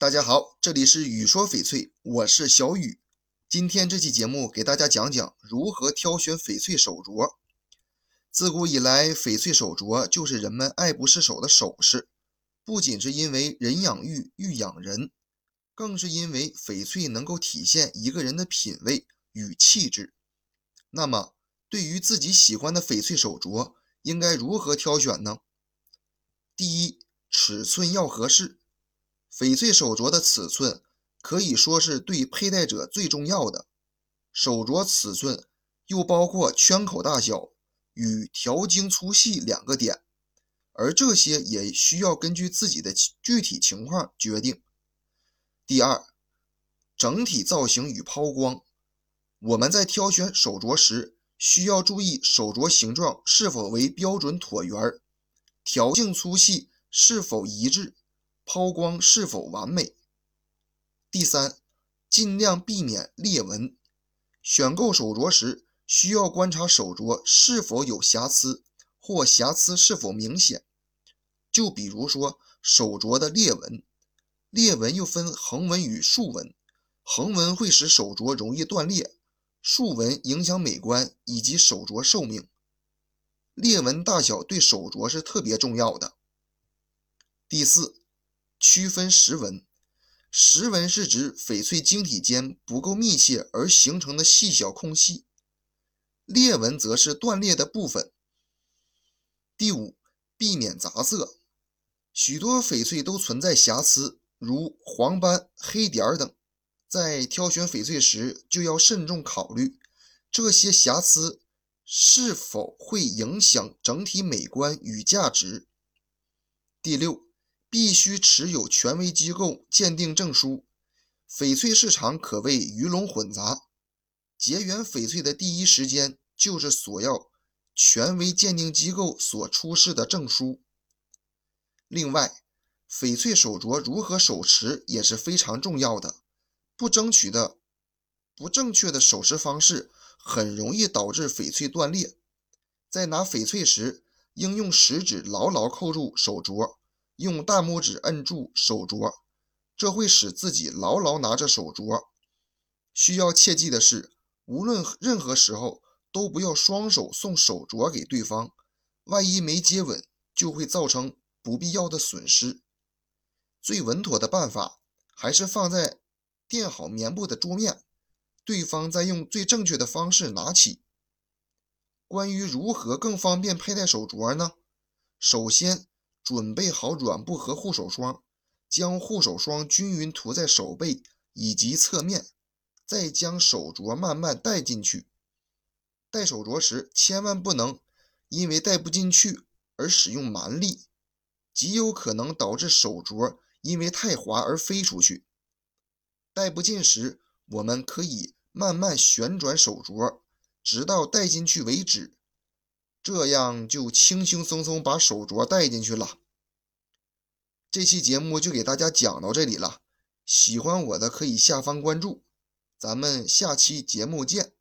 大家好，这里是雨说翡翠，我是小雨。今天这期节目给大家讲讲如何挑选翡翠手镯。自古以来，翡翠手镯就是人们爱不释手的首饰，不仅是因为人养玉，玉养人，更是因为翡翠能够体现一个人的品味与气质。那么，对于自己喜欢的翡翠手镯，应该如何挑选呢？第一，尺寸要合适。翡翠手镯的尺寸可以说是对佩戴者最重要的。手镯尺寸又包括圈口大小与条径粗细两个点，而这些也需要根据自己的具体情况决定。第二，整体造型与抛光。我们在挑选手镯时，需要注意手镯形状是否为标准椭圆，条径粗细是否一致。抛光是否完美？第三，尽量避免裂纹。选购手镯时，需要观察手镯是否有瑕疵，或瑕疵是否明显。就比如说手镯的裂纹，裂纹又分横纹与竖纹，横纹会使手镯容易断裂，竖纹影响美观以及手镯寿命。裂纹大小对手镯是特别重要的。第四。区分石纹，石纹是指翡翠晶体间不够密切而形成的细小空隙，裂纹则是断裂的部分。第五，避免杂色，许多翡翠都存在瑕疵，如黄斑、黑点等，在挑选翡翠时就要慎重考虑这些瑕疵是否会影响整体美观与价值。第六。必须持有权威机构鉴定证书。翡翠市场可谓鱼龙混杂，结缘翡翠的第一时间就是索要权威鉴定机构所出示的证书。另外，翡翠手镯如何手持也是非常重要的。不争取的、不正确的手持方式，很容易导致翡翠断裂。在拿翡翠时，应用食指牢牢扣住手镯。用大拇指摁住手镯，这会使自己牢牢拿着手镯。需要切记的是，无论任何时候都不要双手送手镯给对方，万一没接稳，就会造成不必要的损失。最稳妥的办法还是放在垫好棉布的桌面，对方再用最正确的方式拿起。关于如何更方便佩戴手镯呢？首先。准备好软布和护手霜，将护手霜均匀涂在手背以及侧面，再将手镯慢慢戴进去。戴手镯时千万不能因为戴不进去而使用蛮力，极有可能导致手镯因为太滑而飞出去。戴不进时，我们可以慢慢旋转手镯，直到戴进去为止。这样就轻轻松松把手镯带进去了。这期节目就给大家讲到这里了，喜欢我的可以下方关注，咱们下期节目见。